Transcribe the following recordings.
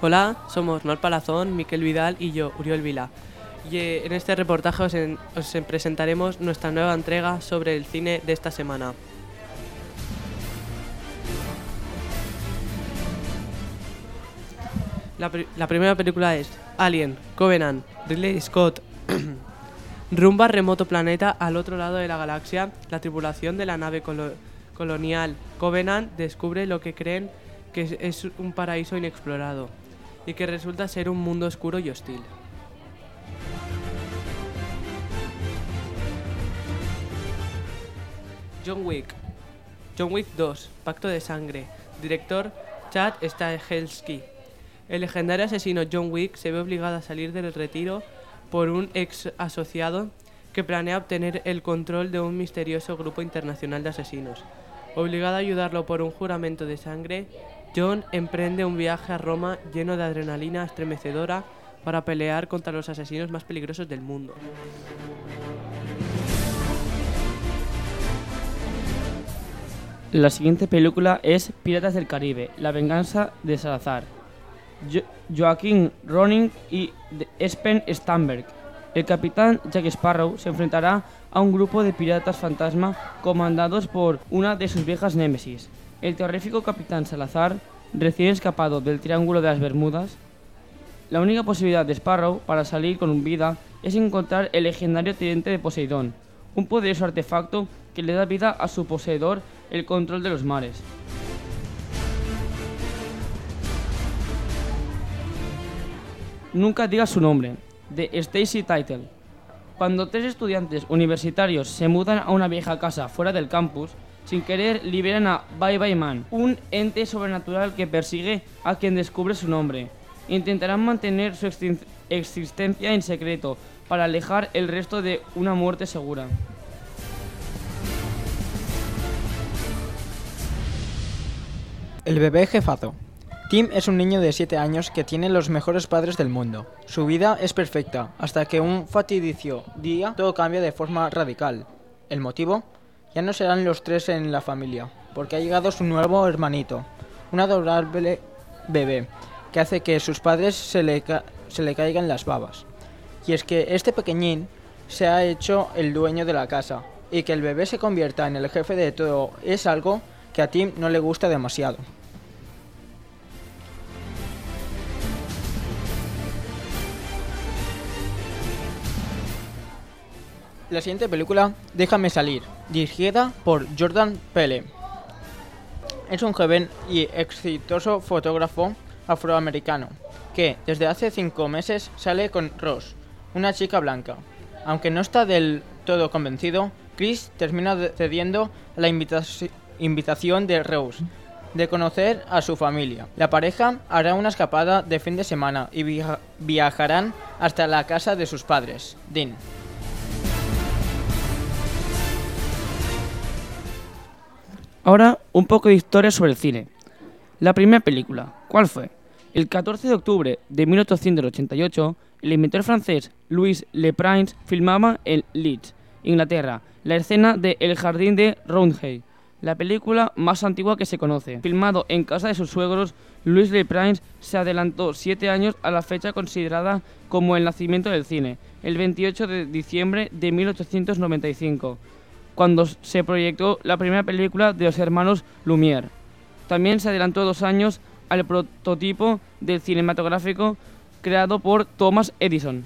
Hola, somos Nor Palazón, Miquel Vidal y yo, Uriol Vila. Y eh, en este reportaje os, en- os en- presentaremos nuestra nueva entrega sobre el cine de esta semana. La, pri- la primera película es Alien, Covenant, Ridley Scott. Rumba remoto planeta al otro lado de la galaxia, la tripulación de la nave colo- colonial Covenant descubre lo que creen que es un paraíso inexplorado y que resulta ser un mundo oscuro y hostil. John Wick. John Wick 2, Pacto de Sangre. Director Chad Stahelski. El legendario asesino John Wick se ve obligado a salir del retiro por un ex asociado que planea obtener el control de un misterioso grupo internacional de asesinos. Obligado a ayudarlo por un juramento de sangre, John emprende un viaje a Roma lleno de adrenalina estremecedora para pelear contra los asesinos más peligrosos del mundo. La siguiente película es Piratas del Caribe, La venganza de Salazar. Jo- Joaquín Ronin y Espen Stamberg. El capitán Jack Sparrow se enfrentará a un grupo de piratas fantasma comandados por una de sus viejas némesis. El terrorífico capitán Salazar, recién escapado del Triángulo de las Bermudas, la única posibilidad de Sparrow para salir con vida es encontrar el legendario tridente de Poseidón, un poderoso artefacto que le da vida a su poseedor el control de los mares. Nunca diga su nombre, de Stacy Title. Cuando tres estudiantes universitarios se mudan a una vieja casa fuera del campus, sin querer liberan a Bye Bye Man, un ente sobrenatural que persigue a quien descubre su nombre. Intentarán mantener su existencia en secreto para alejar el resto de una muerte segura. El bebé jefazo. Tim es un niño de 7 años que tiene los mejores padres del mundo. Su vida es perfecta, hasta que un fatidicio día todo cambia de forma radical. ¿El motivo? Ya no serán los tres en la familia, porque ha llegado su nuevo hermanito, un adorable bebé, que hace que sus padres se le, caigan las babas. Y es que este pequeñín se ha hecho el dueño de la casa, y que el bebé se convierta en el jefe de todo es algo que a Tim no le gusta demasiado. La siguiente película, Déjame salir, dirigida por Jordan Pele. Es un joven y exitoso fotógrafo afroamericano que desde hace cinco meses sale con Ross, una chica blanca. Aunque no está del todo convencido, Chris termina cediendo a la invitaci- invitación de Rose de conocer a su familia. La pareja hará una escapada de fin de semana y via- viajarán hasta la casa de sus padres, Dean. Ahora, un poco de historia sobre el cine. La primera película, ¿cuál fue? El 14 de octubre de 1888, el inventor francés Louis Le Prince filmaba en Leeds, Inglaterra, la escena de El jardín de Roundhay, la película más antigua que se conoce. Filmado en casa de sus suegros, Louis Le Prince se adelantó siete años a la fecha considerada como el nacimiento del cine, el 28 de diciembre de 1895 cuando se proyectó la primera película de los hermanos Lumière. También se adelantó dos años al prototipo del cinematográfico creado por Thomas Edison.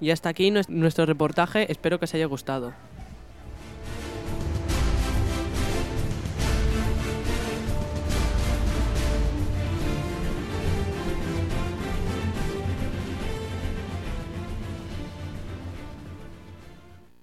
Y hasta aquí nues- nuestro reportaje, espero que os haya gustado.